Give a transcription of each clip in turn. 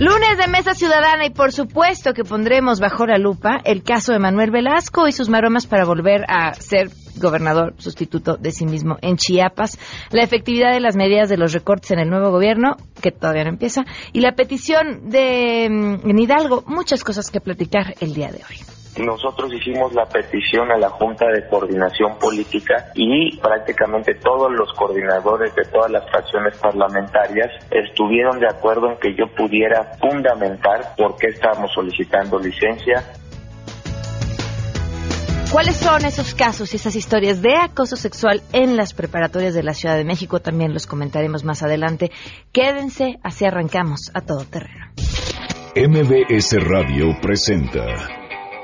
Lunes de Mesa Ciudadana y por supuesto que pondremos bajo la lupa el caso de Manuel Velasco y sus maromas para volver a ser gobernador sustituto de sí mismo en Chiapas, la efectividad de las medidas de los recortes en el nuevo gobierno, que todavía no empieza, y la petición de mm, en Hidalgo, muchas cosas que platicar el día de hoy nosotros hicimos la petición a la Junta de Coordinación Política y prácticamente todos los coordinadores de todas las fracciones parlamentarias estuvieron de acuerdo en que yo pudiera fundamentar por qué estábamos solicitando licencia. ¿Cuáles son esos casos y esas historias de acoso sexual en las preparatorias de la Ciudad de México? También los comentaremos más adelante. Quédense, así arrancamos a todo terreno. MBS Radio presenta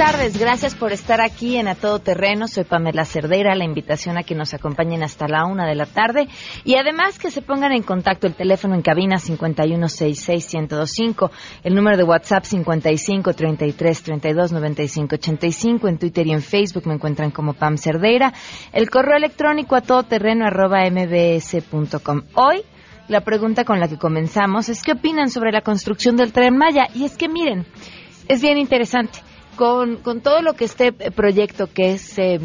Tardes, gracias por estar aquí en A Todo Terreno. Soy Pamela Cerdera, la invitación a que nos acompañen hasta la una de la tarde. Y además que se pongan en contacto. El teléfono en cabina 5166125, el número de WhatsApp 5533329585, en Twitter y en Facebook me encuentran como Pam Cerdeira, el correo electrónico a todoterreno mbs.com. Hoy la pregunta con la que comenzamos es qué opinan sobre la construcción del tren Maya y es que miren, es bien interesante con, con todo lo que este proyecto que se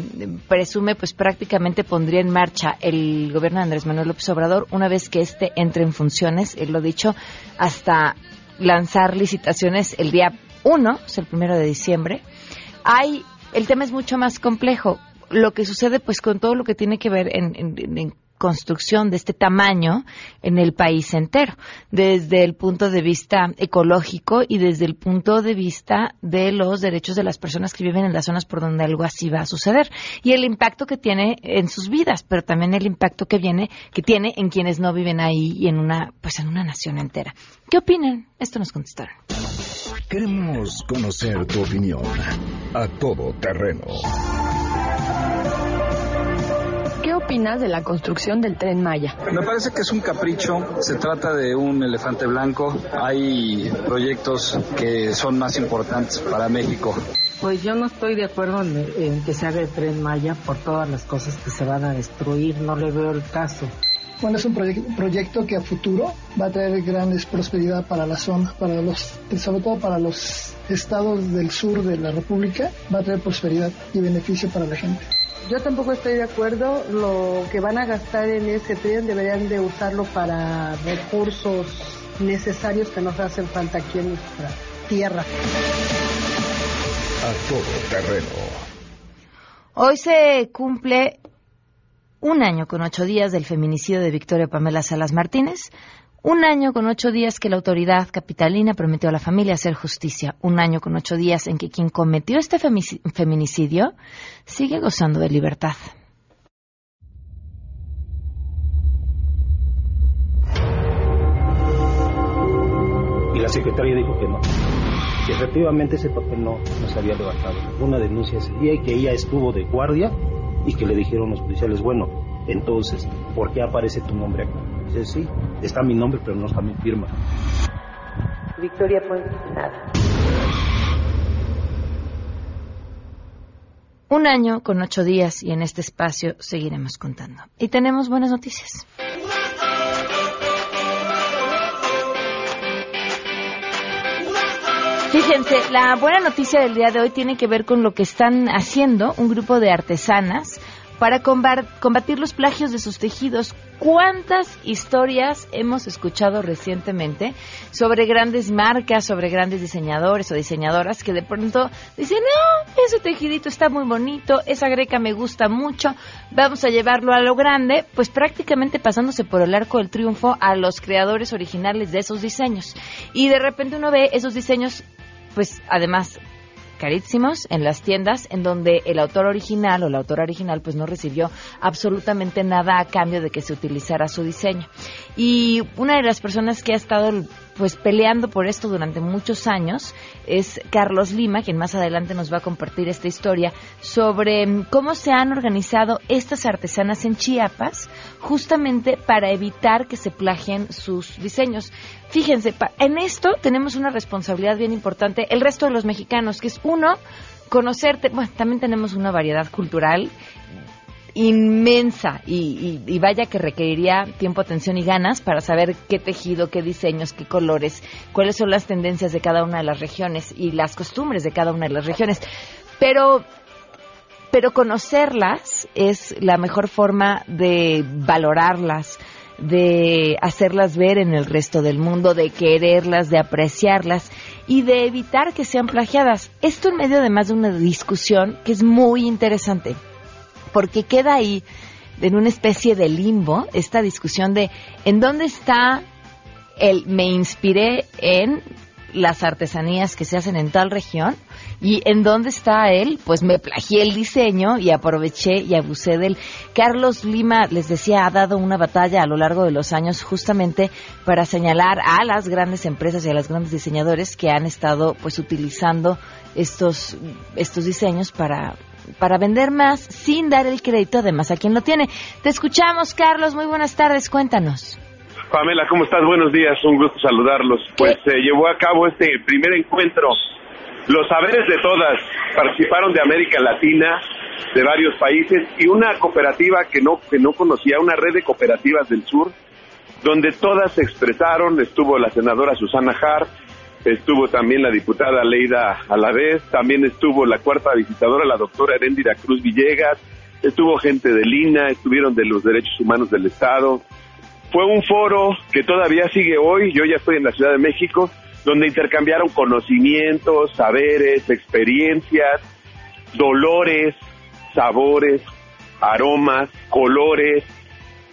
presume, pues prácticamente pondría en marcha el gobierno de Andrés Manuel López Obrador una vez que este entre en funciones, él lo dicho, hasta lanzar licitaciones el día 1, es el primero de diciembre. Hay, el tema es mucho más complejo. Lo que sucede, pues, con todo lo que tiene que ver en construcción de este tamaño en el país entero, desde el punto de vista ecológico y desde el punto de vista de los derechos de las personas que viven en las zonas por donde algo así va a suceder y el impacto que tiene en sus vidas, pero también el impacto que viene que tiene en quienes no viven ahí y en una pues en una nación entera. ¿Qué opinan? Esto nos contestaron. Queremos conocer tu opinión a todo terreno ¿Qué opinas de la construcción del tren Maya? Me parece que es un capricho, se trata de un elefante blanco, hay proyectos que son más importantes para México. Pues yo no estoy de acuerdo en, que se haga el tren Maya por todas las cosas que se van a destruir, no le veo el caso. Bueno, es un proyecto que a futuro va a traer grandes prosperidad para la zona, para los, sobre todo para los estados del sur de la República, va a traer prosperidad y beneficio para la gente. Yo tampoco estoy de acuerdo. Lo que van a gastar en ese tren deberían de usarlo para recursos necesarios que nos hacen falta aquí en nuestra tierra. A todo terreno. Hoy se cumple un año con ocho días del feminicidio de Victoria Pamela Salas Martínez, un año con ocho días que la autoridad capitalina prometió a la familia hacer justicia. Un año con ocho días en que quien cometió este feminicidio sigue gozando de libertad. Y la secretaria dijo que no. Que efectivamente ese papel no, no se había levantado. Una denuncia ese día y que ella estuvo de guardia y que le dijeron los policiales, bueno, entonces, ¿por qué aparece tu nombre acá? Dice, sí, está mi nombre, pero no está mi firma. Victoria Puente, nada. Un año con ocho días y en este espacio seguiremos contando. Y tenemos buenas noticias. Fíjense, la buena noticia del día de hoy tiene que ver con lo que están haciendo un grupo de artesanas para combatir los plagios de sus tejidos. ¿Cuántas historias hemos escuchado recientemente sobre grandes marcas, sobre grandes diseñadores o diseñadoras que de pronto dicen, no, ese tejidito está muy bonito, esa greca me gusta mucho, vamos a llevarlo a lo grande, pues prácticamente pasándose por el arco del triunfo a los creadores originales de esos diseños. Y de repente uno ve esos diseños, pues además carísimos en las tiendas en donde el autor original o la autora original pues no recibió absolutamente nada a cambio de que se utilizara su diseño. Y una de las personas que ha estado pues peleando por esto durante muchos años es Carlos Lima, quien más adelante nos va a compartir esta historia sobre mm, cómo se han organizado estas artesanas en Chiapas justamente para evitar que se plagien sus diseños. Fíjense, en esto tenemos una responsabilidad bien importante el resto de los mexicanos, que es uno, conocerte, bueno, también tenemos una variedad cultural inmensa y, vaya que requeriría tiempo, atención y ganas para saber qué tejido, qué diseños, qué colores, cuáles son las tendencias de cada una de las regiones y las costumbres de cada una de las regiones. Pero pero conocerlas es la mejor forma de valorarlas, de hacerlas ver en el resto del mundo, de quererlas, de apreciarlas y de evitar que sean plagiadas. Esto en medio además de una discusión que es muy interesante porque queda ahí en una especie de limbo esta discusión de en dónde está el me inspiré en las artesanías que se hacen en tal región y en dónde está él, pues me plagié el diseño y aproveché y abusé de él. Carlos Lima, les decía, ha dado una batalla a lo largo de los años justamente para señalar a las grandes empresas y a los grandes diseñadores que han estado pues utilizando estos, estos diseños para para vender más sin dar el crédito además a quien lo tiene. Te escuchamos, Carlos. Muy buenas tardes. Cuéntanos. Pamela, ¿cómo estás? Buenos días. Un gusto saludarlos. Pues se llevó a cabo este primer encuentro. Los saberes de todas participaron de América Latina, de varios países y una cooperativa que no que no conocía, una red de cooperativas del sur, donde todas se expresaron. Estuvo la senadora Susana Hart, estuvo también la diputada Leida Alavés, también estuvo la cuarta visitadora, la doctora Heréndira Cruz Villegas, estuvo gente de Lina, estuvieron de los derechos humanos del Estado. Fue un foro que todavía sigue hoy, yo ya estoy en la Ciudad de México, donde intercambiaron conocimientos, saberes, experiencias, dolores, sabores, aromas, colores.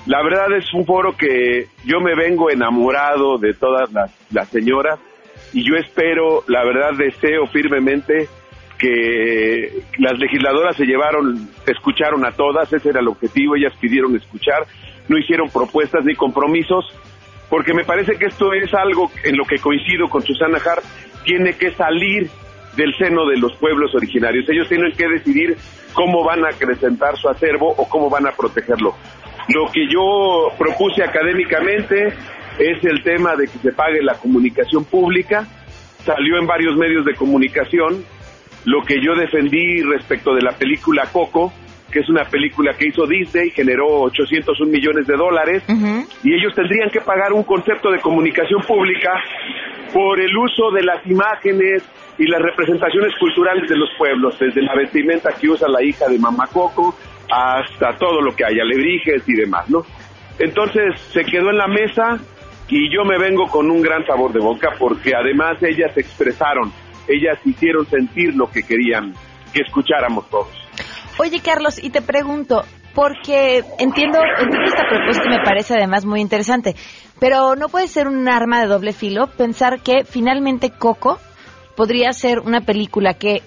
La verdad es un foro que yo me vengo enamorado de todas las, las señoras y yo espero, la verdad deseo firmemente que las legisladoras se llevaron, escucharon a todas, ese era el objetivo, ellas pidieron escuchar, no hicieron propuestas ni compromisos, porque me parece que esto es algo en lo que coincido con Susana Hart, tiene que salir del seno de los pueblos originarios. Ellos tienen que decidir cómo van a acrecentar su acervo o cómo van a protegerlo. Lo que yo propuse académicamente es el tema de que se pague la comunicación pública. Salió en varios medios de comunicación lo que yo defendí respecto de la película Coco, que es una película que hizo Disney, generó 801 millones de dólares, y ellos tendrían que pagar un concepto de comunicación pública por el uso de las imágenes y las representaciones culturales de los pueblos, desde la vestimenta que usa la hija de Mamá Coco hasta todo lo que hay, alebrijes y demás, ¿no? Entonces se quedó en la mesa, y yo me vengo con un gran sabor de boca porque además ellas expresaron, ellas hicieron sentir lo que querían que escucháramos todos. Oye Carlos, y te pregunto, porque entiendo, esta propuesta y me parece además muy interesante, pero no puede ser un arma de doble filo pensar que finalmente Coco podría ser una película que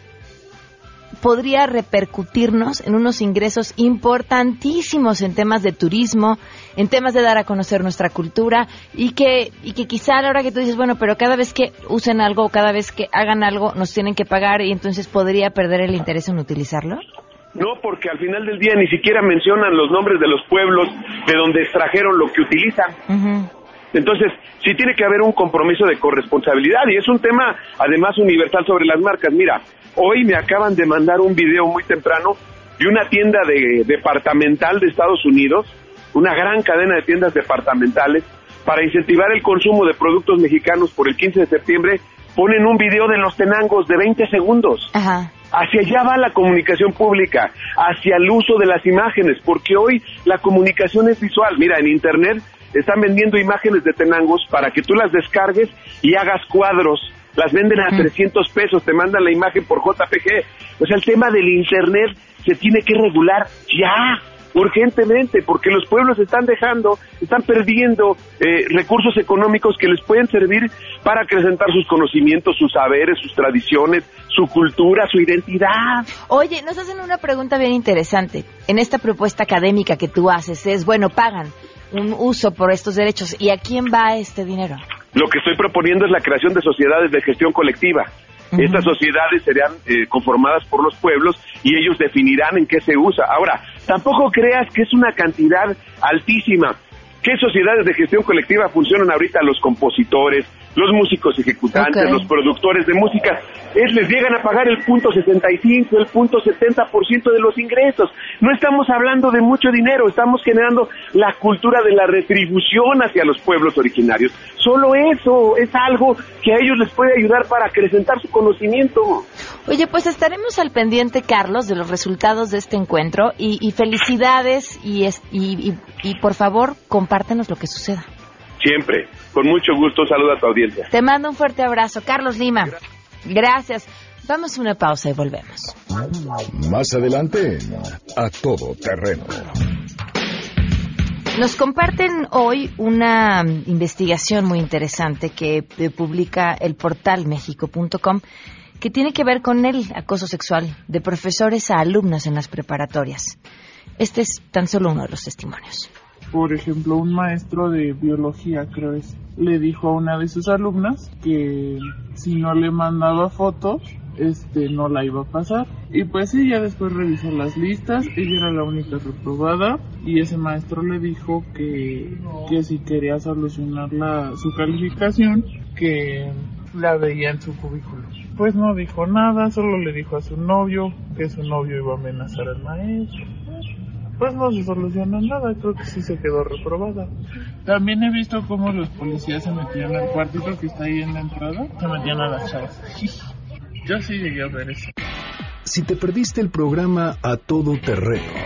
podría repercutirnos en unos ingresos importantísimos en temas de turismo, en temas de dar a conocer nuestra cultura y que, y que quizá a la hora que tú dices, bueno, pero cada vez que usen algo, cada vez que hagan algo, nos tienen que pagar y entonces podría perder el interés en utilizarlo? No, porque al final del día ni siquiera mencionan los nombres de los pueblos de donde extrajeron lo que utilizan. Entonces, sí tiene que haber un compromiso de corresponsabilidad y es un tema además universal sobre las marcas. Mira, hoy me acaban de mandar un video muy temprano de una tienda de departamental de Estados Unidos una gran cadena de tiendas departamentales para incentivar el consumo de productos mexicanos por el 15 de septiembre, ponen un video de los tenangos de 20 segundos. Hacia allá va la comunicación pública, hacia el uso de las imágenes, porque hoy la comunicación es visual. Mira, en Internet están vendiendo imágenes de tenangos para que tú las descargues y hagas cuadros. Las venden a 300 pesos, te mandan la imagen por JPG. O sea, el tema del Internet se tiene que regular ya urgentemente, porque los pueblos están dejando, están perdiendo eh, recursos económicos que les pueden servir para acrecentar sus conocimientos, sus saberes, sus tradiciones, su cultura, su identidad. Oye, nos hacen una pregunta bien interesante. En esta propuesta académica que tú haces es, bueno, pagan un uso por estos derechos. ¿Y a quién va este dinero? Lo que estoy proponiendo es la creación de sociedades de gestión colectiva. Estas sociedades serían eh, conformadas por los pueblos y ellos definirán en qué se usa. Ahora, tampoco creas que es una cantidad altísima. ¿Qué sociedades de gestión colectiva funcionan ahorita? Los compositores, los músicos ejecutantes, los productores de música, es, les llegan a pagar el punto 65, el punto 70% de los ingresos. No estamos hablando de mucho dinero, estamos generando la cultura de la retribución hacia los pueblos originarios. Solo eso es algo que a ellos les puede ayudar para acrecentar su conocimiento. Oye, pues estaremos al pendiente, Carlos, de los resultados de este encuentro y, y felicidades y, es- y, y- y por favor compártenos lo que suceda. Siempre, con mucho gusto, saluda a tu audiencia. Te mando un fuerte abrazo, Carlos Lima. Gracias. Vamos a una pausa y volvemos. Más adelante, a todo terreno. Nos comparten hoy una investigación muy interesante que eh, publica el portal mexico.com que tiene que ver con el acoso sexual de profesores a alumnos en las preparatorias. Este es tan solo uno de los testimonios. Por ejemplo, un maestro de biología, creo es, le dijo a una de sus alumnas que si no le mandaba fotos, este, no la iba a pasar. Y pues ella después revisó las listas, ella era la única reprobada y ese maestro le dijo que, que si quería solucionar la, su calificación, que la veía en su cubículo. Pues no dijo nada, solo le dijo a su novio que su novio iba a amenazar al maestro. Pues no se solucionó nada, creo que sí se quedó reprobada. También he visto cómo los policías se metían al cuartito que está ahí en la entrada, se metían a las chavas. Yo sí llegué a ver eso. Si te perdiste el programa A Todo Terreno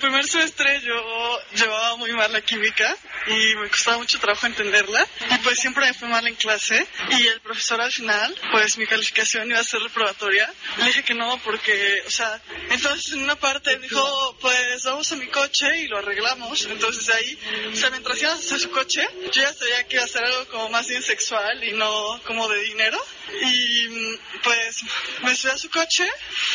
Primer semestre yo llevaba muy mal la química y me costaba mucho trabajo entenderla. Y pues siempre me fue mal en clase. Y el profesor al final pues mi calificación iba a ser reprobatoria. Le dije que no porque o sea entonces en una parte dijo pues vamos a mi coche y lo arreglamos entonces ahí o sea mientras íbamos a su coche yo ya sabía que iba a ser algo como más bien sexual y no como de dinero y pues me subí a su coche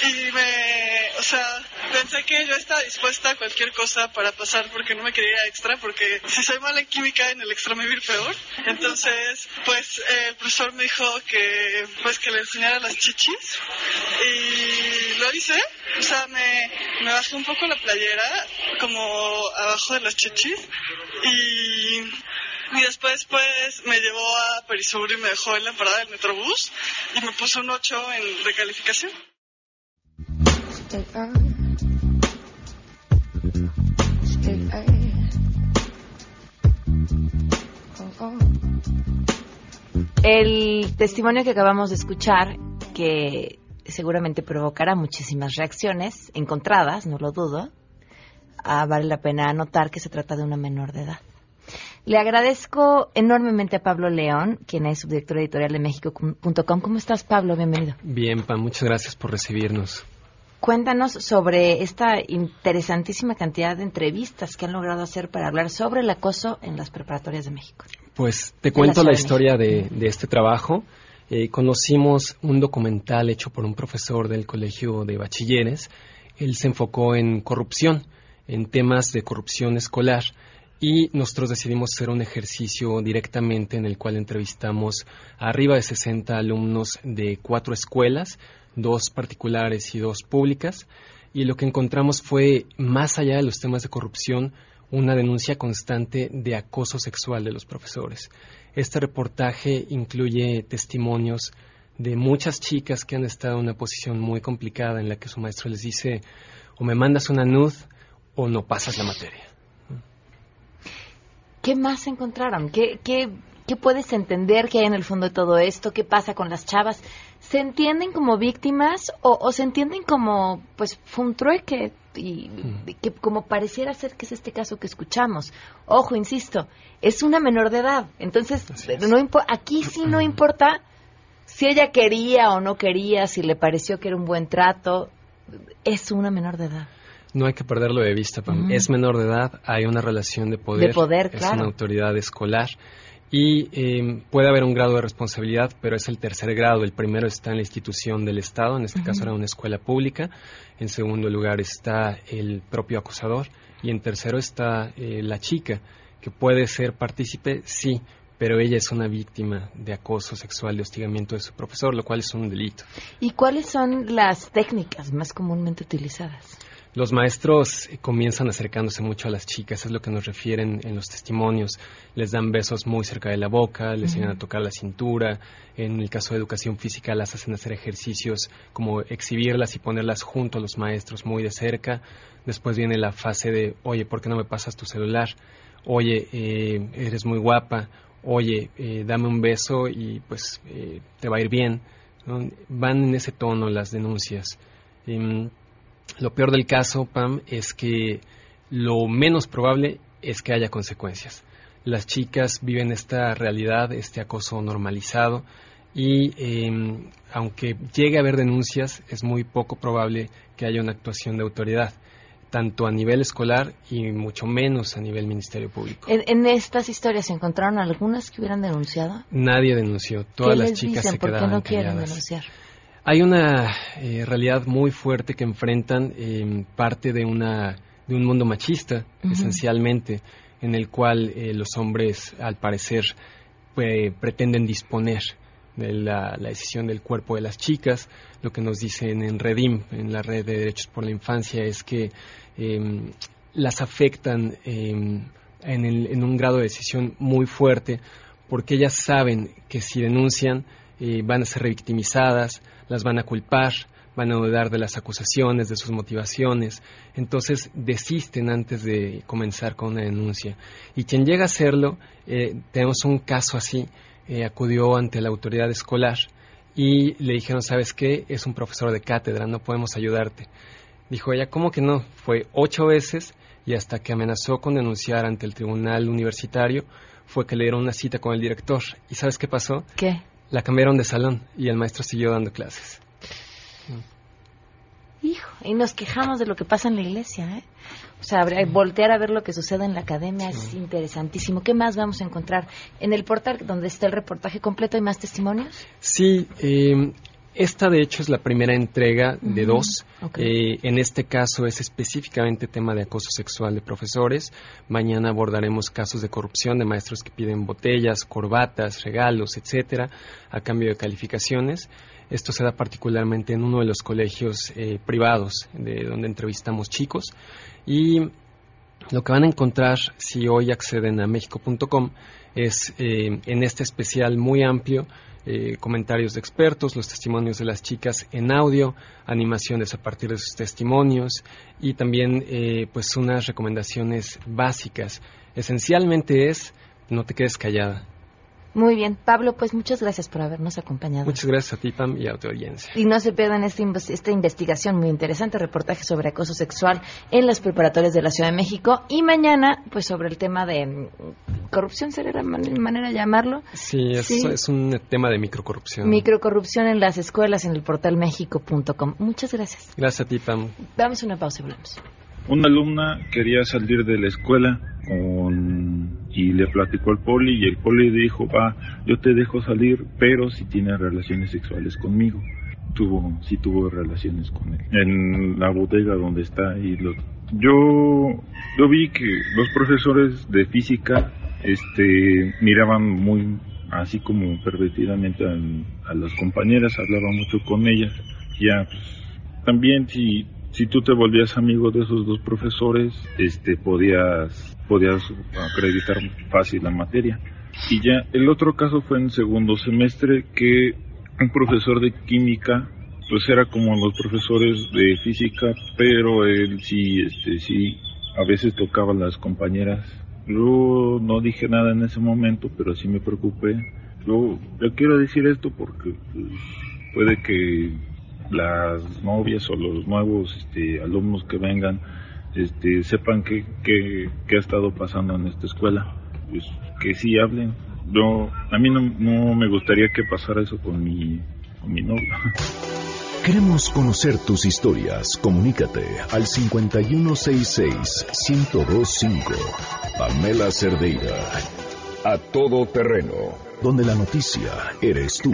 y me o sea pensé que yo estaba dispuesta a cualquier cosa para pasar porque no me quería ir extra porque si soy mala en química en el extra me ir peor. Entonces pues el profesor me dijo que pues que le enseñara las chichis y lo hice. O sea me, me bajé un poco la playera como abajo de las chichis y y después pues me llevó a Perisur y me dejó en la parada del Metrobús y me puso un 8 en recalificación. El testimonio que acabamos de escuchar, que seguramente provocará muchísimas reacciones encontradas, no lo dudo, ah, vale la pena anotar que se trata de una menor de edad. Le agradezco enormemente a Pablo León, quien es subdirector editorial de México.com. ¿Cómo estás, Pablo? Bienvenido. Bien, Pam, muchas gracias por recibirnos. Cuéntanos sobre esta interesantísima cantidad de entrevistas que han logrado hacer para hablar sobre el acoso en las preparatorias de México. Pues te cuento la la, Ciudad de historia de, de este trabajo. Eh, conocimos un documental hecho por un profesor del Colegio de Bachilleres. Él se enfocó en corrupción, en temas de corrupción escolar. Y nosotros decidimos hacer un ejercicio directamente en el cual entrevistamos arriba de 60 alumnos de cuatro escuelas, dos particulares y dos públicas. Y lo que encontramos fue, más allá de los temas de corrupción, una denuncia constante de acoso sexual de los profesores. Este reportaje incluye testimonios de muchas chicas que han estado en una posición muy complicada en la que su maestro les dice o me mandas una nud o no pasas la materia. ¿Qué más encontraron? ¿Qué, qué, qué puedes entender que hay en el fondo de todo esto? ¿Qué pasa con las chavas? ¿Se entienden como víctimas o, o se entienden como, pues, fue un trueque? Y, y que como pareciera ser que es este caso que escuchamos. Ojo, insisto, es una menor de edad. Entonces, no impo- aquí sí no importa si ella quería o no quería, si le pareció que era un buen trato. Es una menor de edad. No hay que perderlo de vista, Pam. Es menor de edad, hay una relación de poder. De poder, Es claro. una autoridad escolar. Y eh, puede haber un grado de responsabilidad, pero es el tercer grado. El primero está en la institución del Estado, en este caso era una escuela pública. En segundo lugar está el propio acusador. Y en tercero está eh, la chica, que puede ser partícipe, sí, pero ella es una víctima de acoso sexual, de hostigamiento de su profesor, lo cual es un delito. ¿Y cuáles son las técnicas más comúnmente utilizadas? Los maestros comienzan acercándose mucho a las chicas, es lo que nos refieren en los testimonios. Les dan besos muy cerca de la boca, les enseñan a tocar la cintura. En el caso de educación física, las hacen hacer ejercicios como exhibirlas y ponerlas junto a los maestros muy de cerca. Después viene la fase de, oye, ¿por qué no me pasas tu celular? Oye, eh, eres muy guapa. Oye, eh, dame un beso y pues eh, te va a ir bien. ¿no? Van en ese tono las denuncias. Em, lo peor del caso, Pam, es que lo menos probable es que haya consecuencias. Las chicas viven esta realidad, este acoso normalizado y eh, aunque llegue a haber denuncias, es muy poco probable que haya una actuación de autoridad, tanto a nivel escolar y mucho menos a nivel Ministerio Público. En, en estas historias se encontraron algunas que hubieran denunciado. Nadie denunció, todas ¿Qué las les chicas dicen? se ¿Por qué no quieren calladas. denunciar? Hay una eh, realidad muy fuerte que enfrentan eh, parte de una de un mundo machista, esencialmente, en el cual eh, los hombres, al parecer, pues, pretenden disponer de la, la decisión del cuerpo de las chicas. Lo que nos dicen en Redim, en la Red de Derechos por la Infancia, es que eh, las afectan eh, en, el- en un grado de decisión muy fuerte porque ellas saben que si denuncian eh, van a ser revictimizadas, las van a culpar, van a dudar de las acusaciones, de sus motivaciones, entonces desisten antes de comenzar con una denuncia. Y quien llega a hacerlo, eh, tenemos un caso así, eh, acudió ante la autoridad escolar y le dijeron, ¿sabes qué? Es un profesor de cátedra, no podemos ayudarte. Dijo ella, ¿cómo que no? Fue ocho veces y hasta que amenazó con denunciar ante el tribunal universitario fue que le dieron una cita con el director. ¿Y sabes qué pasó? ¿Qué? La cambiaron de salón y el maestro siguió dando clases. Hijo, y nos quejamos de lo que pasa en la iglesia, ¿eh? O sea, voltear a ver lo que sucede en la academia es interesantísimo. ¿Qué más vamos a encontrar? En el portal donde está el reportaje completo, ¿hay más testimonios? Sí, eh, esta de hecho es la primera entrega de dos. Eh, en este caso es específicamente tema de acoso sexual de profesores. Mañana abordaremos casos de corrupción de maestros que piden botellas, corbatas, regalos, etcétera, a cambio de calificaciones. Esto se da particularmente en uno de los colegios eh, privados de donde entrevistamos chicos y lo que van a encontrar si hoy acceden a mexico.com es eh, en este especial muy amplio eh, comentarios de expertos, los testimonios de las chicas en audio, animaciones a partir de sus testimonios y también eh, pues unas recomendaciones básicas. Esencialmente es no te quedes callada. Muy bien, Pablo, pues muchas gracias por habernos acompañado. Muchas gracias a ti, Pam, y a tu audiencia. Y no se pierdan esta, esta investigación muy interesante, reportaje sobre acoso sexual en las preparatorias de la Ciudad de México. Y mañana, pues sobre el tema de mm, corrupción, ¿sería la man- manera de llamarlo? Sí, es, Sí. es un tema de microcorrupción. Microcorrupción en las escuelas en el portal mexico.com. Muchas gracias. Gracias a ti, Pam. Damos una pausa y hablamos. Una alumna quería salir de la escuela con... y le platicó al poli y el poli dijo, va, yo te dejo salir, pero si tienes relaciones sexuales conmigo. Tuvo, sí tuvo relaciones con él. En la bodega donde está y lo... Yo, yo vi que los profesores de física, este, miraban muy así como pervertidamente a, a las compañeras, hablaban mucho con ellas. Ya, pues, también si si tú te volvías amigo de esos dos profesores, este podías podías acreditar fácil la materia. Y ya el otro caso fue en segundo semestre que un profesor de química pues era como los profesores de física, pero él sí este sí a veces tocaba a las compañeras. Yo no dije nada en ese momento, pero sí me preocupé. Yo, yo quiero decir esto porque pues, puede que las novias o los nuevos este, alumnos que vengan este, sepan qué que, que ha estado pasando en esta escuela. Pues que sí hablen. Yo, a mí no, no me gustaría que pasara eso con mi, con mi novia. Queremos conocer tus historias. Comunícate al 5166-1025. Pamela Cerdeira. A todo terreno. Donde la noticia eres tú.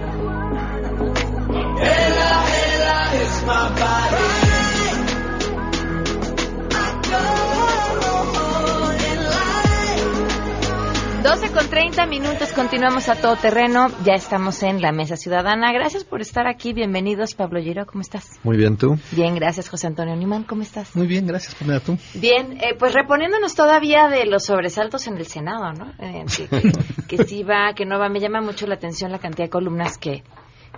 30 minutos, continuamos a todo terreno. Ya estamos en la Mesa Ciudadana. Gracias por estar aquí. Bienvenidos, Pablo Giro. ¿Cómo estás? Muy bien, ¿tú? Bien, gracias, José Antonio Nimán. ¿Cómo estás? Muy bien, gracias, Pamela, ¿tú? Bien, eh, pues reponiéndonos todavía de los sobresaltos en el Senado, ¿no? Eh, que, que, que sí va, que no va. Me llama mucho la atención la cantidad de columnas que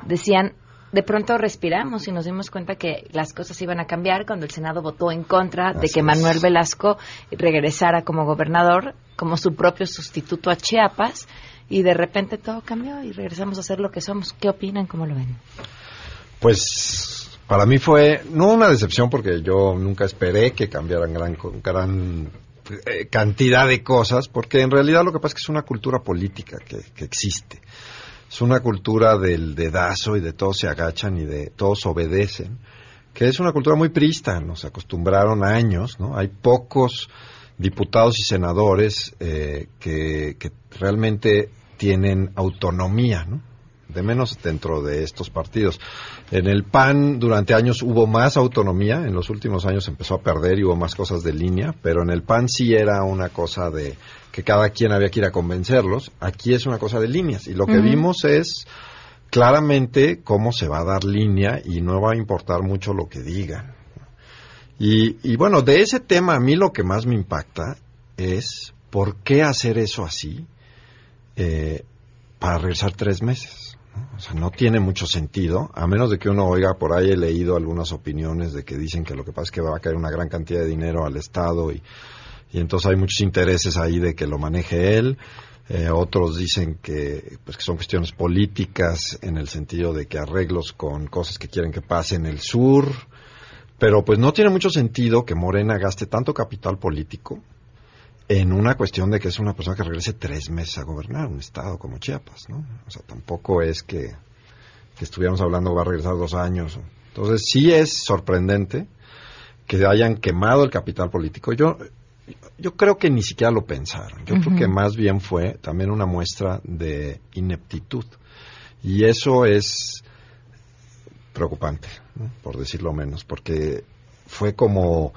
decían de pronto respiramos y nos dimos cuenta que las cosas iban a cambiar cuando el Senado votó en contra de que Manuel Velasco regresara como gobernador, como su propio sustituto a Chiapas, y de repente todo cambió y regresamos a ser lo que somos. ¿Qué opinan? ¿Cómo lo ven? Pues para mí fue, no una decepción porque yo nunca esperé que cambiaran gran, gran eh, cantidad de cosas, porque en realidad lo que pasa es que es una cultura política que, que existe es una cultura del dedazo y de todos se agachan y de todos obedecen, que es una cultura muy prista, nos acostumbraron años, ¿no? Hay pocos diputados y senadores eh, que, que, realmente tienen autonomía, ¿no? De menos dentro de estos partidos. En el PAN durante años hubo más autonomía, en los últimos años empezó a perder y hubo más cosas de línea, pero en el PAN sí era una cosa de que cada quien había que ir a convencerlos. Aquí es una cosa de líneas y lo que vimos es claramente cómo se va a dar línea y no va a importar mucho lo que digan. Y, y bueno, de ese tema a mí lo que más me impacta es por qué hacer eso así eh, para regresar tres meses. ¿no? O sea, no tiene mucho sentido, a menos de que uno oiga por ahí, he leído algunas opiniones de que dicen que lo que pasa es que va a caer una gran cantidad de dinero al Estado y y entonces hay muchos intereses ahí de que lo maneje él. Eh, otros dicen que, pues, que son cuestiones políticas en el sentido de que arreglos con cosas que quieren que pase en el sur. Pero pues no tiene mucho sentido que Morena gaste tanto capital político en una cuestión de que es una persona que regrese tres meses a gobernar un estado como Chiapas, ¿no? O sea, tampoco es que, que estuviéramos hablando va a regresar dos años. Entonces sí es sorprendente que hayan quemado el capital político. Yo yo creo que ni siquiera lo pensaron. Yo creo que más bien fue también una muestra de ineptitud. Y eso es preocupante, por decirlo menos, porque fue como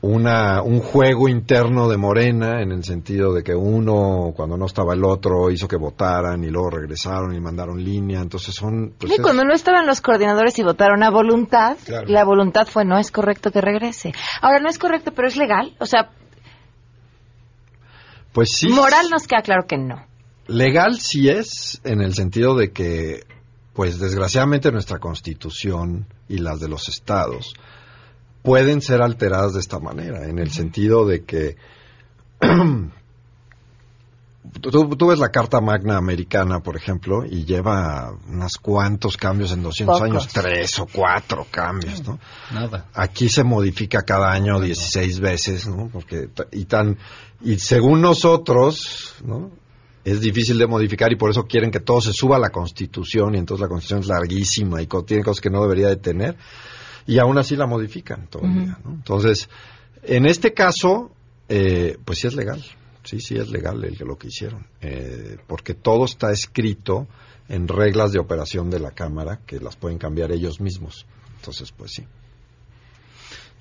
una, un juego interno de Morena en el sentido de que uno, cuando no estaba el otro, hizo que votaran y luego regresaron y mandaron línea. Entonces son... Pues y cuando no estaban los coordinadores y votaron a voluntad, claro. la voluntad fue no es correcto que regrese. Ahora no es correcto, pero es legal. O sea, pues sí. Moral nos queda claro que no. Legal sí es, en el sentido de que, pues desgraciadamente nuestra constitución y las de los estados pueden ser alteradas de esta manera, en el sentido de que Tú, tú, ves la Carta Magna Americana, por ejemplo, y lleva unos cuantos cambios en 200 Pocos. años, tres o cuatro cambios, ¿no? Nada. Aquí se modifica cada año 16 veces, ¿no? Porque, y tan, y según nosotros, ¿no? Es difícil de modificar y por eso quieren que todo se suba a la Constitución y entonces la Constitución es larguísima y tiene cosas que no debería de tener y aún así la modifican todavía, ¿no? Entonces, en este caso, eh, pues sí es legal. Sí, sí, es legal el, lo que hicieron, eh, porque todo está escrito en reglas de operación de la Cámara que las pueden cambiar ellos mismos. Entonces, pues sí.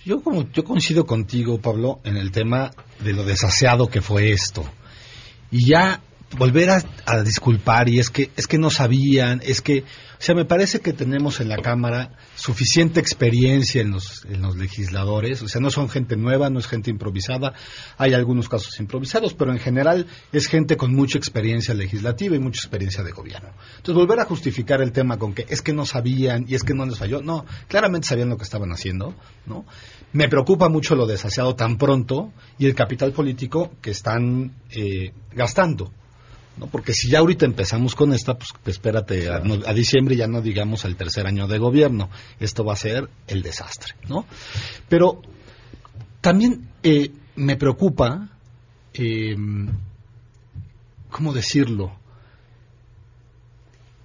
Yo como yo coincido contigo, Pablo, en el tema de lo desaseado que fue esto. Y ya volver a, a, disculpar y es que es que no sabían, es que, o sea, me parece que tenemos en la Cámara suficiente experiencia en los, en los legisladores, o sea, no son gente nueva, no es gente improvisada, hay algunos casos improvisados, pero en general es gente con mucha experiencia legislativa y mucha experiencia de gobierno. Entonces, volver a justificar el tema con que es que no sabían y es que no les falló, no, claramente sabían lo que estaban haciendo, ¿no? Me preocupa mucho lo desaseado tan pronto y el capital político que están eh, gastando. ¿No? Porque si ya ahorita empezamos con esta, pues espérate a, no- a diciembre ya no digamos al tercer año de gobierno. Esto va a ser el desastre, ¿no? Pero también eh, me preocupa, eh, ¿cómo decirlo?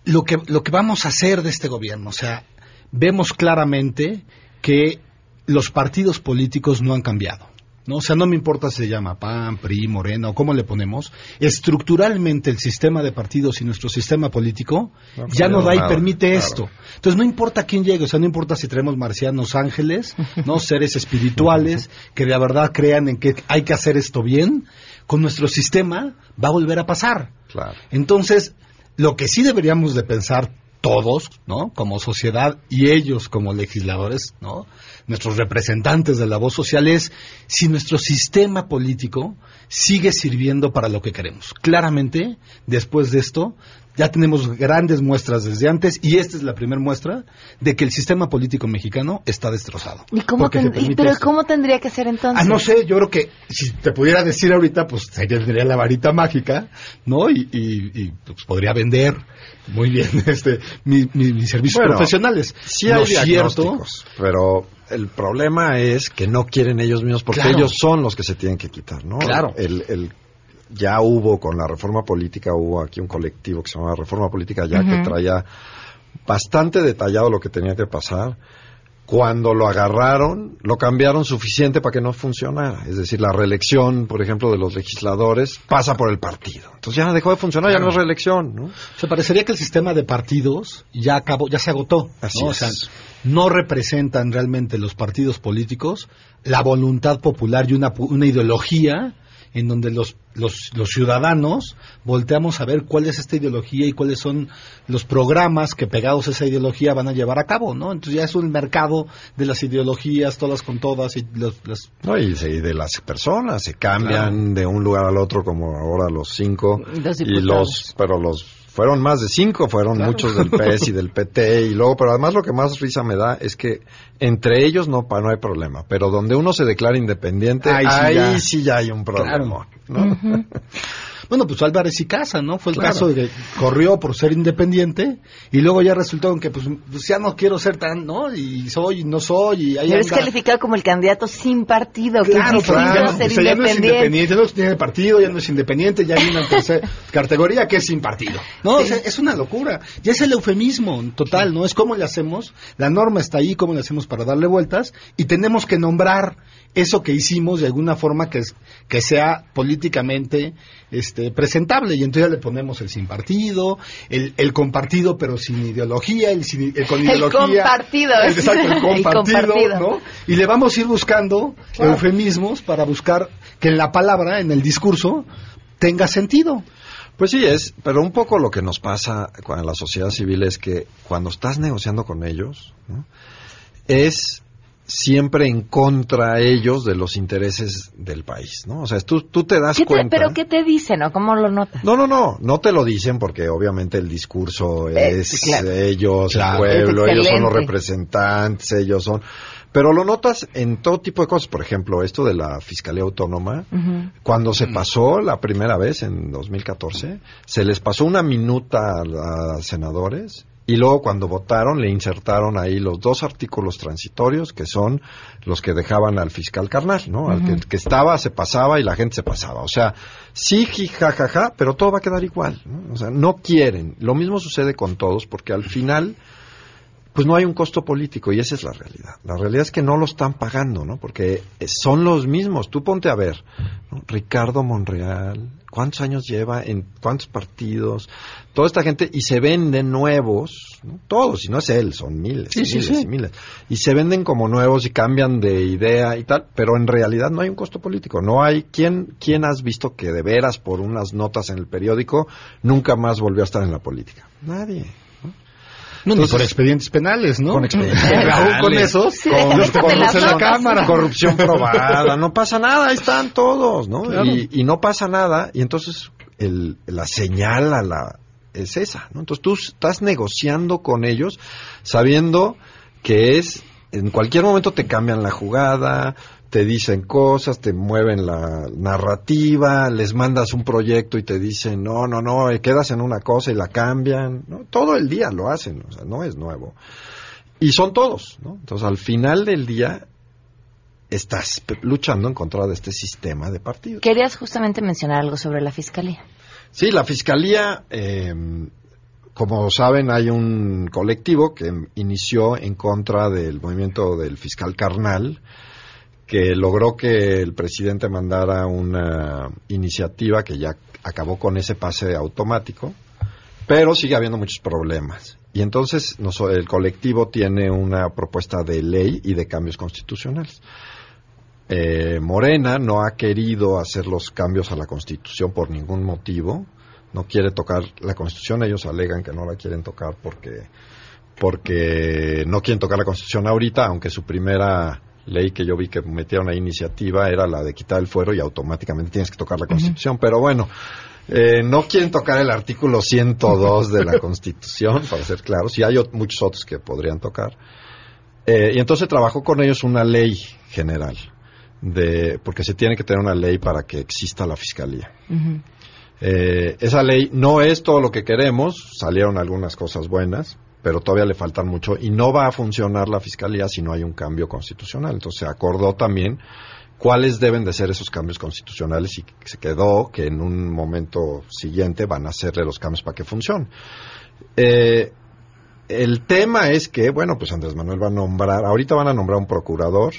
Lo que, lo que vamos a hacer de este gobierno. O sea, vemos claramente que los partidos políticos no han cambiado. ¿No? O sea, no me importa si se llama PAN, PRI, Morena o cómo le ponemos. Estructuralmente el sistema de partidos y nuestro sistema político No ya no da y permite claro. esto. Entonces no importa quién llegue, o sea, no importa si traemos marcianos ángeles, no seres espirituales que de verdad crean en que hay que hacer esto bien, con nuestro sistema va a volver a pasar. Claro. Entonces, lo que sí deberíamos de pensar todos, ¿no? Como sociedad y ellos como legisladores, ¿no? Nuestros representantes de la voz social es si nuestro sistema político sigue sirviendo para lo que queremos. Claramente, después de esto, ya tenemos grandes muestras desde antes y esta es la primera muestra de que el sistema político mexicano está destrozado. ¿Y cómo ten- y- pero esto. cómo tendría que ser entonces? Ah, no sé, yo creo que si te pudiera decir ahorita, pues tendría la varita mágica, ¿no? Y, y- y, pues, podría vender muy bien este mi- mi- mis servicios Bueno, profesionales. Sí hay cierto, diagnósticos, pero el problema es que no quieren ellos mismos porque Claro. ellos son los que se tienen que quitar, ¿no? Claro. El, el- ya hubo con la reforma política, hubo aquí un colectivo que se llama Reforma Política ya que traía bastante detallado lo que tenía que pasar. Cuando lo agarraron, lo cambiaron suficiente para que no funcionara. Es decir, la reelección, por ejemplo, de los legisladores pasa por el partido. Entonces ya dejó de funcionar, ya no es reelección, ¿no? O sea, parecería que el sistema de partidos ya acabó, ya se agotó. Así ¿no? O es. sea, no representan realmente los partidos políticos la voluntad popular y una, una ideología en donde los, los, los ciudadanos volteamos a ver cuál es esta ideología y cuáles son los programas que pegados a esa ideología van a llevar a cabo, ¿no? Entonces ya es un mercado de las ideologías, todas con todas, y los, las No, y, se- y de las personas, se cambian de un lugar al otro como ahora los cinco. Los y los, pero los, fueron más de cinco, fueron Claro. muchos del PS y del PT y luego, pero además lo que más risa me da es que entre ellos no, pa- no hay problema, pero donde uno se declara independiente, Ahí ahí, sí ya. sí ya hay un problema. ¿no? Bueno, pues Álvarez y Casa, ¿no? Fue el Claro. caso de que corrió por ser independiente y luego ya resultó en que pues, pues ya no quiero ser tan, ¿no? Y soy y no soy y ahí Pero es calificado como el candidato sin partido, Claro, que claro. ser O sea, ya no es independiente. no tiene partido, ya no es independiente, ya hay una tercera categoría que es sin partido. No, o sea, es una locura. Ya es el eufemismo total, ¿no? Es cómo le hacemos, la norma está ahí, cómo le hacemos para darle vueltas y tenemos que nombrar eso que hicimos de alguna forma que, es, que sea políticamente este, presentable. Y entonces ya le ponemos el sin partido, el, el compartido pero sin ideología, el, sin- el con El ideología. compartido. El, exacto, el El compartido, compartido. ¿no? Y le vamos a ir buscando eufemismos para buscar que en la palabra, en el discurso, tenga sentido. Pues sí es, pero un poco lo que nos pasa con la sociedad civil es que cuando estás negociando con ellos, ¿no? es siempre en contra ellos de los intereses del país, ¿no? O sea, tú, tú te das ¿Qué te- cuenta. ¿Pero qué te dicen o cómo lo notas? No, no, no, no te lo dicen porque obviamente el discurso Eh, es claro. ellos, Claro. el pueblo, Es ellos son los representantes, ellos son... Pero lo notas en todo tipo de cosas, por ejemplo, esto de la Fiscalía Autónoma, cuando se pasó la primera vez en 2014, se les pasó una minuta a senadores y luego cuando votaron le insertaron ahí los dos artículos transitorios que son los que dejaban al fiscal carnal, ¿no? Al que, estaba se pasaba y la gente se pasaba. O sea, sí, ji, ja, ja, ja, pero todo va a quedar igual. ¿no? O sea, no quieren. Lo mismo sucede con todos porque al final pues no hay un costo político y esa es la realidad. La realidad es que no lo están pagando, ¿no? Porque eh, son los mismos. Tú ponte a ver, ¿no? Ricardo Monreal, ¿cuántos años lleva en cuántos partidos? Toda esta gente y se venden nuevos, ¿no? todos, y no es él, son miles, Sí, y sí, miles sí. y miles. Y se venden como nuevos y cambian de idea y tal, pero en realidad no hay un costo político. No hay quién quién has visto que de veras por unas notas en el periódico nunca más volvió a estar en la política. Nadie. No, ni Entonces- por expedientes penales, ¿no? Con expedientes Porque aún con penales. esos, Sí, con los conoce la. Cámara. corrupción probada, no pasa nada, ahí están todos, ¿no? Claro. Y, y no pasa nada, y entonces el, la señal a la es esa, ¿no? Entonces tú estás negociando con ellos sabiendo que es en cualquier momento te cambian la jugada, te dicen cosas, te mueven la narrativa, les mandas un proyecto y te dicen, no, no, no, eh, quedas en una cosa y la cambian. ¿no? Todo el día lo hacen, o sea, no es nuevo. Y son todos, ¿no? Entonces, al final del día, estás luchando en contra de este sistema de partidos. Querías justamente mencionar algo sobre la fiscalía. Sí, la fiscalía, eh, como saben, hay un colectivo que inició en contra del movimiento del fiscal carnal, que logró que el presidente mandara una iniciativa que ya acabó con ese pase automático, pero sigue habiendo muchos problemas. Y entonces el colectivo tiene una propuesta de ley y de cambios constitucionales. Eh, Morena no ha querido hacer los cambios a la Constitución por ningún motivo, no quiere tocar la Constitución, ellos alegan que no la quieren tocar porque porque no quieren tocar la Constitución ahorita, aunque su primera ley que yo vi que metieron una iniciativa era la de quitar el fuero y automáticamente tienes que tocar la Constitución, pero bueno, eh, no quieren tocar el artículo 102 de la Constitución, para ser claros, y hay muchos otros que podrían tocar. Eh, y entonces trabajó con ellos una ley general de, porque se tiene que tener una ley para que exista la fiscalía. eh, esa ley no es todo lo que queremos, salieron algunas cosas buenas, pero todavía le faltan mucho y no va a funcionar la fiscalía si no hay un cambio constitucional. Entonces se acordó también cuáles deben de ser esos cambios constitucionales y se quedó que en un momento siguiente van a hacerle los cambios para que funcione. Eh, el tema es que, bueno, pues Andrés Manuel va a nombrar, ahorita van a nombrar un procurador,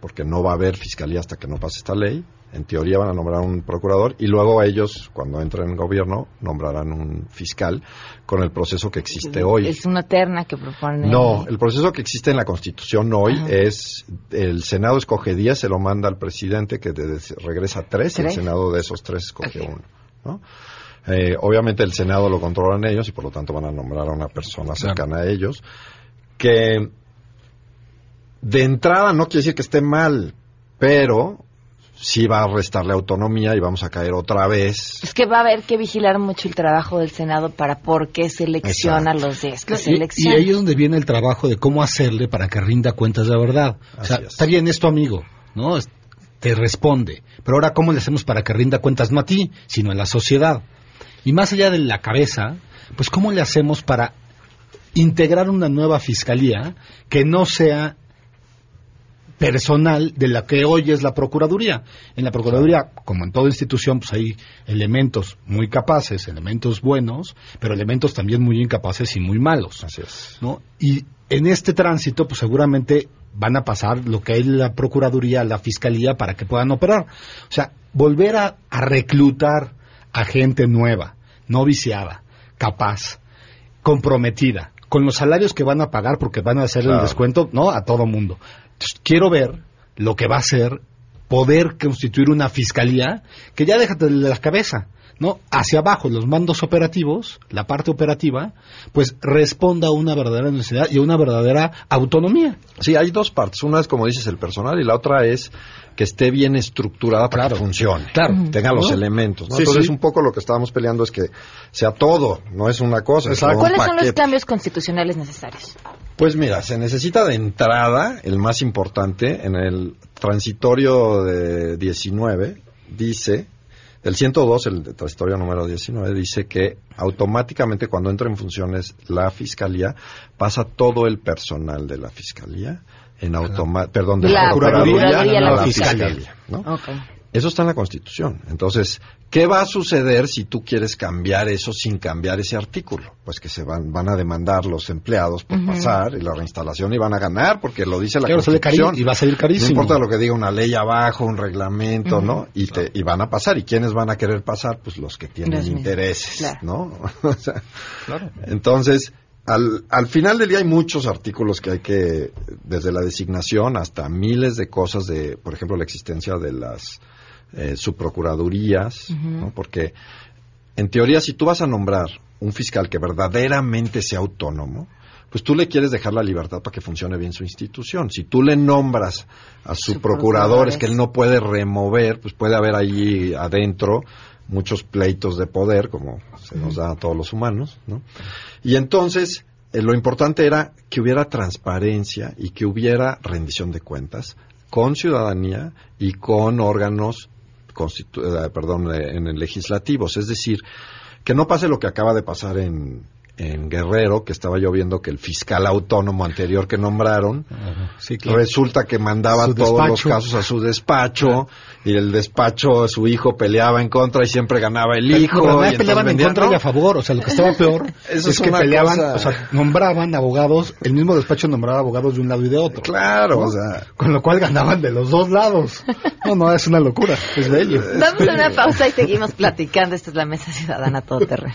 porque no va a haber fiscalía hasta que no pase esta ley. En teoría van a nombrar un procurador y luego ellos, cuando entren en gobierno, nombrarán un fiscal con el proceso que existe hoy. Es una terna que propone. No, el proceso que existe en la Constitución hoy es el Senado escoge 10, se lo manda al presidente que de, regresa 3, el Senado de esos tres escoge uno. ¿no? Eh, obviamente el Senado lo controlan ellos y por lo tanto van a nombrar a una persona cercana a ellos que de entrada no quiere decir que esté mal, pero sí va a restarle autonomía y vamos a caer otra vez. Es que va a haber que vigilar mucho el trabajo del Senado para por qué selecciona Exacto. los 10 que Y, y selecciona. ahí es donde viene el trabajo de cómo hacerle para que rinda cuentas de verdad. O sea, está bien, es tu amigo, ¿no? Es- Te responde. Pero ahora, ¿cómo le hacemos para que rinda cuentas no a ti, sino a la sociedad? Y más allá de la cabeza, pues, ¿cómo le hacemos para integrar una nueva fiscalía que no sea personal de la que hoy es la Procuraduría. En la Procuraduría, como en toda institución, pues hay elementos muy capaces, elementos buenos, pero elementos también muy incapaces y muy malos. Así es. ¿no? Y en este tránsito, pues seguramente van a pasar lo que es la Procuraduría, la Fiscalía, para que puedan operar. O sea, volver a, a reclutar a gente nueva, no viciada, capaz, comprometida, con los salarios que van a pagar porque van a hacer el descuento, ¿no? A todo mundo. Entonces, quiero ver lo que va a ser poder constituir una fiscalía que ya déjate de la cabeza, ¿no? Hacia abajo, los mandos operativos, la parte operativa, pues responda a una verdadera necesidad y a una verdadera autonomía. Sí, hay dos partes. Una es, como dices, el personal y la otra es que esté bien estructurada para que funcione. Claro. Tenga los ¿No? elementos. ¿no? Sí, Entonces, sí. un poco lo que estábamos peleando es que sea todo, no es una cosa. es todo un ¿Cuáles son los cambios constitucionales necesarios? Pues mira, se necesita de entrada, el más importante, en el transitorio de 19, dice, el 102, el transitorio número 19, dice que automáticamente cuando entra en funciones la Fiscalía, pasa todo el personal de la Fiscalía en automa perdón, de la, La Procuraduría, a la la Fiscalía. Fiscalía. ¿no? Ok. Eso está en la Constitución. Entonces, ¿qué va a suceder si tú quieres cambiar eso sin cambiar ese artículo? Pues que se van, van a demandar los empleados por pasar y la reinstalación y van a ganar porque lo dice la Claro, sale Constitución. y va a salir carísimo. No importa lo que diga una ley abajo, un reglamento. ¿no? Y, te, y van a pasar. ¿Y quiénes van a querer pasar? Pues los que tienen intereses, Claro. ¿no? O sea, entonces, al, al final del día hay muchos artículos que hay que, desde la designación hasta miles de cosas de, por ejemplo, la existencia de las eh, subprocuradurías, ¿no? Porque, en teoría, si tú vas a nombrar un fiscal que verdaderamente sea autónomo, pues tú le quieres dejar la libertad para que funcione bien su institución. Si tú le nombras a sus procuradores que él no puede remover, pues puede haber allí adentro muchos pleitos de poder, como se nos da a todos los humanos, ¿no? Y entonces, eh, lo importante era que hubiera transparencia y que hubiera rendición de cuentas con ciudadanía y con órganos perdón, eh, en legislativos. Es decir, que no pase lo que acaba de pasar en, en Guerrero, que estaba yo viendo que el fiscal autónomo anterior que nombraron, Sí, claro. resulta que mandaba todos los casos a su despacho y el despacho, su hijo peleaba en contra y siempre ganaba el Pero hijo. no, y además entonces peleaban en vendían- contra y ¿no? a favor. O sea, lo que estaba peor Eso es, es que peleaban, cosa- o sea, nombraban abogados, el mismo despacho nombraba abogados de un lado y de otro. Claro, ¿no? o sea. Con lo cual ganaban de los dos lados. No, no, es una locura. Es bello. Vamos a una pausa y seguimos platicando. Esta es la Mesa Ciudadana Todo Terreno.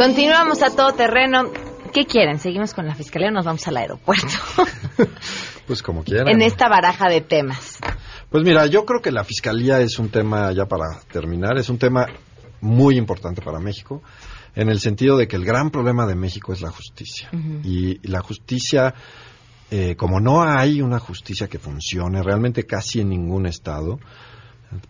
Continuamos a Todo Terreno. ¿Qué quieren? ¿Seguimos con la fiscalía o nos vamos al aeropuerto? Pues como quieran. en esta baraja de temas. Pues mira, yo creo que la fiscalía es un tema, ya para terminar, es un tema muy importante para México, en el sentido de que el gran problema de México es la justicia. Y la justicia, eh, como no hay una justicia que funcione realmente casi en ningún estado,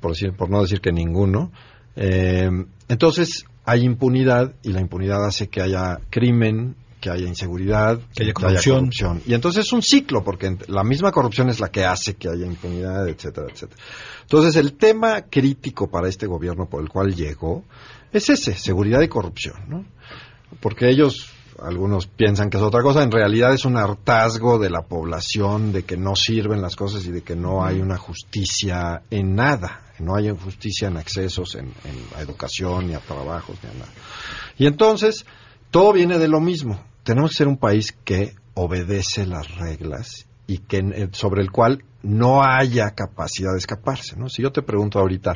por, decir, por no decir que ninguno, eh, entonces hay impunidad y la impunidad hace que haya crimen, que haya inseguridad, Que haya corrupción. corrupción. Y entonces es un ciclo, porque la misma corrupción es la que hace que haya impunidad, etcétera, etcétera. Entonces el tema crítico para este gobierno por el cual llegó es ese, seguridad y corrupción, ¿no? Porque ellos, algunos piensan que es otra cosa, en realidad es un hartazgo de la población de que no sirven las cosas y de que no hay una justicia en nada, no hay justicia en accesos, en, en a educación, ni a trabajos, ni a nada. Y entonces, todo viene de lo mismo. Tenemos que ser un país que obedece las reglas y que eh, sobre el cual no haya capacidad de escaparse, ¿no? Si yo te pregunto ahorita,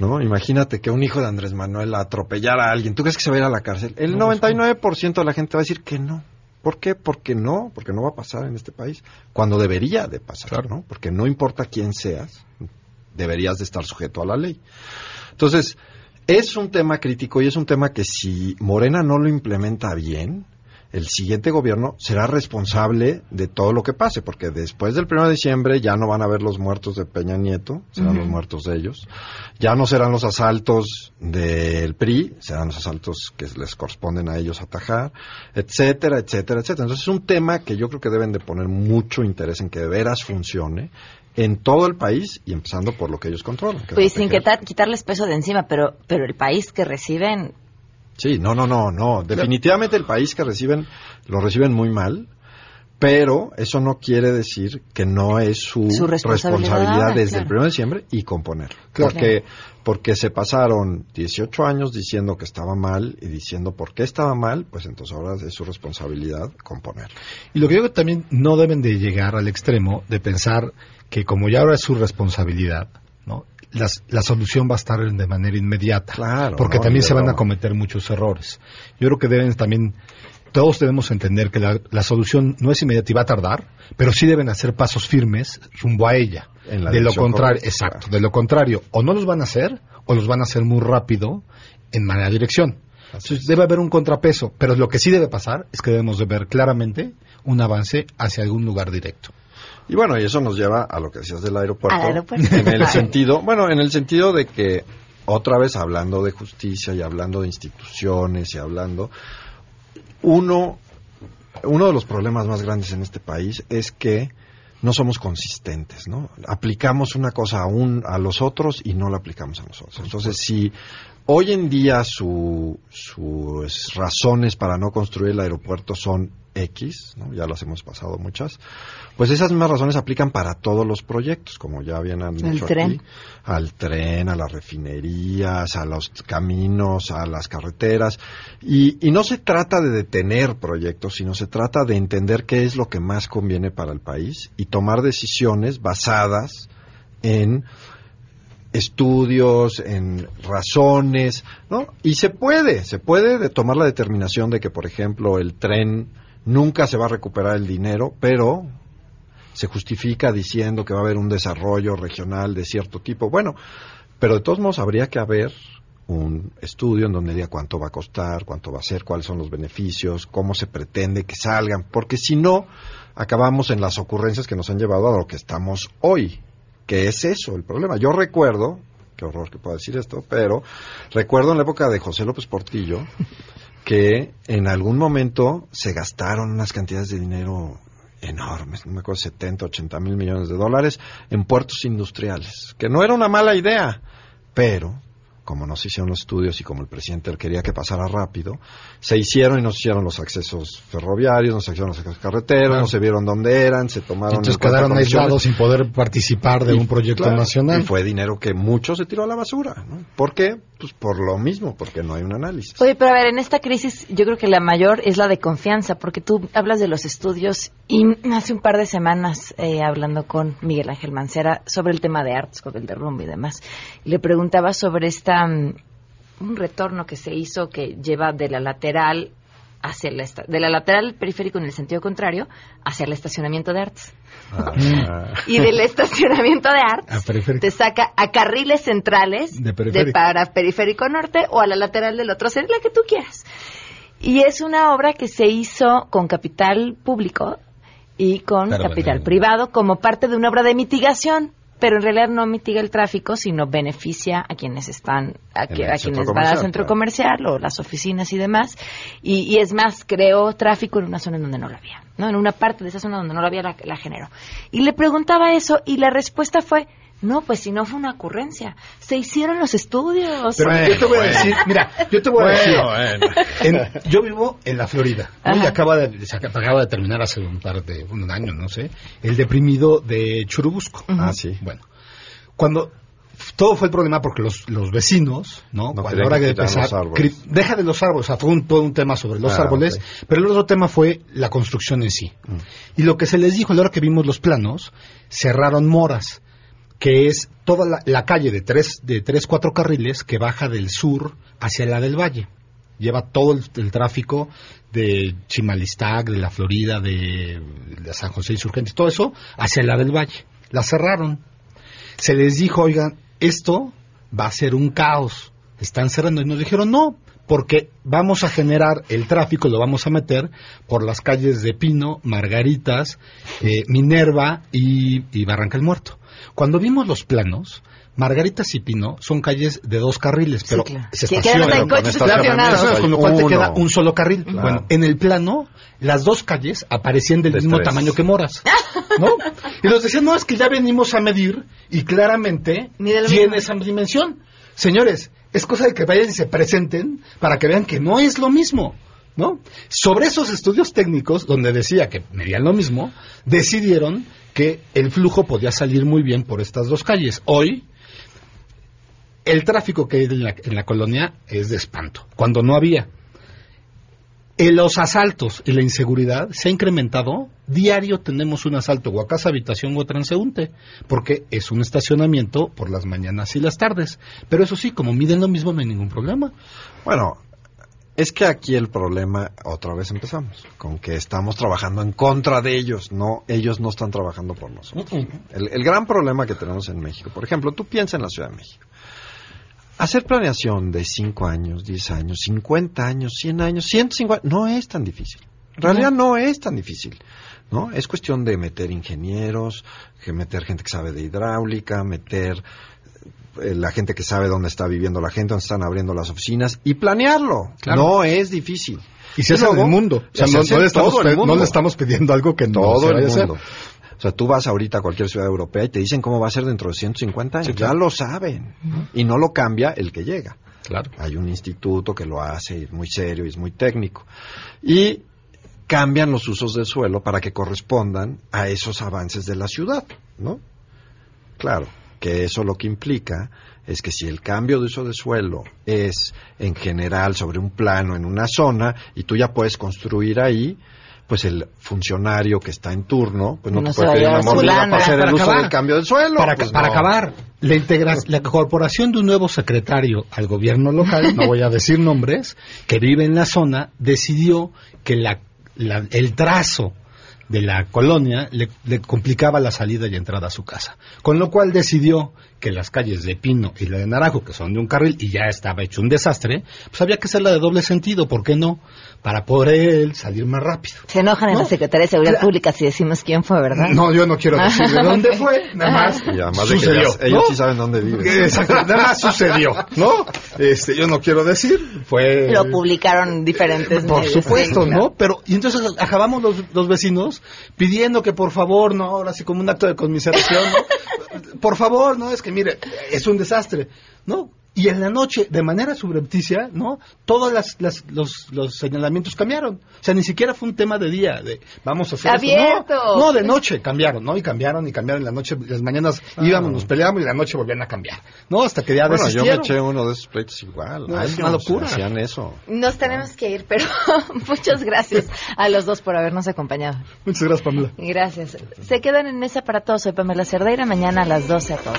¿no? Imagínate que un hijo de Andrés Manuel atropellara a alguien, ¿tú crees que se va a ir a la cárcel? El 99% de la gente va a decir que no. ¿Por qué? Porque no, porque no va a pasar en este país, cuando debería de pasar, ¿no? Porque no importa quién seas, deberías de estar sujeto a la ley. Entonces, es un tema crítico y es un tema que si Morena no lo implementa bien, el siguiente gobierno será responsable de todo lo que pase, porque después del 1 de diciembre ya no van a ver los muertos de Peña Nieto, serán los muertos de ellos, ya no serán los asaltos del PRI, serán los asaltos que les corresponden a ellos atajar, etcétera, etcétera, etcétera. Entonces es un tema que yo creo que deben de poner mucho interés en que de veras funcione en todo el país y empezando por lo que ellos controlan. que Pues sin quitar, quitarles peso de encima, pero, pero el país que reciben, Sí, no, no, no, no. Definitivamente el país que reciben lo reciben muy mal, pero eso no quiere decir que no es su, Su responsabilidad desde el claro. 1 de diciembre y componer. Claro. Porque, porque se pasaron 18 años diciendo que estaba mal y diciendo por qué estaba mal, pues entonces ahora es su responsabilidad componer. Y lo que yo creo que también no deben de llegar al extremo de pensar que como ya ahora es su responsabilidad, ¿no? Las- la solución va a estar de manera inmediata. Claro, porque no, también se van a cometer muchos errores. Yo creo que deben también, todos debemos entender que la, la solución no es inmediata y va a tardar, pero sí deben hacer pasos firmes rumbo a ella. En la de lo contrario, exacto, de lo contrario, o no los van a hacer, o los van a hacer muy rápido en mala dirección. Entonces debe haber un contrapeso, pero lo que sí debe pasar es que debemos de ver claramente un avance hacia algún lugar directo. Y bueno, y eso nos lleva a lo que decías del aeropuerto. Al aeropuerto. En el sentido, bueno, en el sentido de que otra vez hablando de justicia y hablando de instituciones y hablando uno uno de los problemas más grandes en este país es que no somos consistentes, ¿no? Aplicamos una cosa a un a los otros y no la aplicamos a nosotros. Entonces, si hoy en día su- sus razones para no construir el aeropuerto son X, ¿no? ya las hemos pasado muchas, pues esas mismas razones aplican para todos los proyectos, como ya bien han dicho tren. aquí, al tren, a las refinerías, a los caminos, a las carreteras. Y, y no se trata de detener proyectos, sino se trata de entender qué es lo que más conviene para el país y tomar decisiones basadas en estudios, en razones, ¿no? Y se puede, se puede de tomar la determinación de que, por ejemplo, el tren nunca se va a recuperar el dinero, pero se justifica diciendo que va a haber un desarrollo regional de cierto tipo. Bueno, pero de todos modos habría que haber un estudio en donde diga cuánto va a costar, cuánto va a ser, cuáles son los beneficios, cómo se pretende que salgan, porque si no, acabamos en las ocurrencias que nos han llevado a lo que estamos hoy, que es eso el problema. Yo recuerdo, qué horror que pueda decir esto, pero recuerdo en la época de José López Portillo que en algún momento se gastaron unas cantidades de dinero enormes, no me acuerdo, 70, 80 mil millones de dólares en puertos industriales, que no era una mala idea, pero como no se hicieron los estudios y como el presidente quería que pasara rápido, se hicieron y no se hicieron los accesos ferroviarios, no se hicieron los accesos carreteros, no se vieron dónde eran, se tomaron... Entonces quedaron aislados sin poder participar de Y, un proyecto claro, nacional. Y fue dinero que mucho se tiró a la basura. ¿no? ¿Por qué? Pues por lo mismo, porque no hay un análisis. Oye, pero a ver, en esta crisis yo creo que la mayor es la de confianza, porque tú hablas de los estudios y hace un par de semanas eh, hablando con Miguel Ángel Mancera sobre el tema de artes, con el derrumbe y demás, y le preguntaba sobre esta un retorno que se hizo que lleva de la lateral hacia la de la lateral periférico en el sentido contrario hacia el estacionamiento de artes. Y del estacionamiento de artes te saca a carriles centrales De para periférico norte o a la lateral del otro, ser la que tú quieras. Y es una obra que se hizo con capital público y con Pero capital bueno. privado como parte de una obra de mitigación, pero en realidad no mitiga el tráfico, sino beneficia a quienes están, a, que- quienes van al centro claro. comercial o las oficinas y demás. Y, y es más, creó tráfico en una zona en donde no lo había, ¿no? En una parte de esa zona donde no lo había la, la generó. Y le preguntaba eso y la respuesta fue, no, pues si no fue una ocurrencia, se hicieron los estudios. Pero yo te voy a decir, mira, yo te voy a decir, Bueno, en- yo vivo en la Florida, ¿no? y acaba de, se acaba de terminar hace un par de, un año, no sé, el deprimido de Churubusco. Ah, sí. Bueno, cuando todo fue el problema porque los, los vecinos, ¿no? No Cuando ahora que empezar, los árboles. cri- deja de los árboles, o sea, fue un, todo un tema sobre los Ah, árboles, pero el otro tema fue la construcción en sí. Y lo que se les dijo, a la hora que vimos los planos, cerraron moras, que es toda la, la calle de tres, de tres, cuatro carriles que baja del sur hacia la del valle. Lleva todo el, tráfico de Chimalistac, de la Florida, de, de San José Insurgentes, todo eso hacia la del valle. La cerraron. Se les dijo, oigan, esto va a ser un caos. Están cerrando. Y nos dijeron, no, porque vamos a generar el tráfico, lo vamos a meter por las calles de Pino, Margaritas, eh, Minerva y, y Barranca el Muerto. Cuando vimos los planos, Margaritas y Pino son calles de dos carriles, pero claro. se estacionan. hasta en coches Claro, estacionados. con lo cual te queda un solo carril. Claro. Bueno, en el plano, las dos calles aparecían del De mismo tres. tamaño que Moras. ¿No? Y nos decían, no, es que ya venimos a medir y claramente tiene mismo. esa dimensión. Señores, es cosa de que vayan y se presenten para que vean que no es lo mismo. ¿No? Sobre esos estudios técnicos, donde decía que medían lo mismo, decidieron que el flujo podía salir muy bien por estas dos calles. Hoy, el tráfico que hay en la, en la colonia es de espanto, cuando no había. En los asaltos y la inseguridad se ha incrementado. Diario tenemos un asalto o a casa habitación o a transeúnte, porque es un estacionamiento por las mañanas y las tardes. Pero eso sí, como miden lo mismo, no hay ningún problema. Bueno, es que aquí el problema, otra vez empezamos, con que estamos trabajando en contra de ellos, no, ellos no están trabajando por nosotros. El, el gran problema que tenemos en México, por ejemplo, tú piensa en la Ciudad de México. Hacer planeación de 5 años, 10 años, 50 años, 100 años, 150, no es tan difícil. En realidad no es tan difícil. ¿no? Es cuestión de meter ingenieros, que meter gente que sabe de hidráulica, meter eh, la gente que sabe dónde está viviendo la gente, dónde están abriendo las oficinas y planearlo. Claro. No es difícil. Y se hace en luego, el mundo. O sea, se no, hace no le estamos, el no mundo. le estamos pidiendo algo que no todo se el vaya a hacer. O sea, tú vas ahorita a cualquier ciudad europea y te dicen cómo va a ser dentro de 150 años. Sí, claro. Ya lo saben. Y no lo cambia el que llega. Claro. Hay un instituto que lo hace y es muy serio y es muy técnico. Y cambian los usos del suelo para que correspondan a esos avances de la ciudad, ¿no? Claro, que eso lo que implica es que si el cambio de uso de suelo es en general sobre un plano en una zona y tú ya puedes construir ahí, pues el funcionario que está en turno, pues no, No te se puede va a pedir una mordida para hacer Para el uso acabar. del cambio del suelo. Para, pues para no. acabar, la, integra la incorporación de un nuevo secretario al gobierno local, no voy a decir nombres, que vive en la zona, decidió que la, la- el trazo de la colonia le, le complicaba la salida y entrada a su casa. Con lo cual decidió que las calles de Pino y la de Naranjo, que son de un carril y ya estaba hecho un desastre, pues había que hacerla de doble sentido, ¿por qué no? Para poder él salir más rápido. Se enojan en No. la Secretaría de Seguridad Claro. Pública si decimos quién fue, ¿verdad? No, yo no quiero decir de dónde fue, nada más Y además de que sucedió. ellas- ellos ¿no? sí saben dónde viven. Exacto, nada más sucedió, ¿no? Este, yo no quiero decir, fue... Lo publicaron diferentes Por medios, supuesto. ¿no? Pero, y entonces acabamos los, los vecinos pidiendo que por favor, ¿no? Ahora sí como un acto de conmiseración, ¿no? Por favor, ¿no? Es que mire, es un desastre, ¿no? Y en la noche, de manera subrepticia, ¿no? Todos las, las- los, los señalamientos cambiaron. O sea, ni siquiera fue un tema de día, de vamos a hacer esto. ¡Abierto! No, no, de noche cambiaron, ¿no? Y cambiaron y cambiaron. En la noche, las mañanas íbamos, nos peleábamos y la noche volvían a cambiar, ¿no? Hasta que ya Bueno, yo me eché uno de esos pleitos igual. No, es una locura. Hacían eso. Nos tenemos que ir, pero muchas gracias a los dos por habernos acompañado. Muchas gracias, Pamela. Gracias. Se quedan en mesa para todos. Soy Pamela Cerdeira. Mañana a las 12 a todos.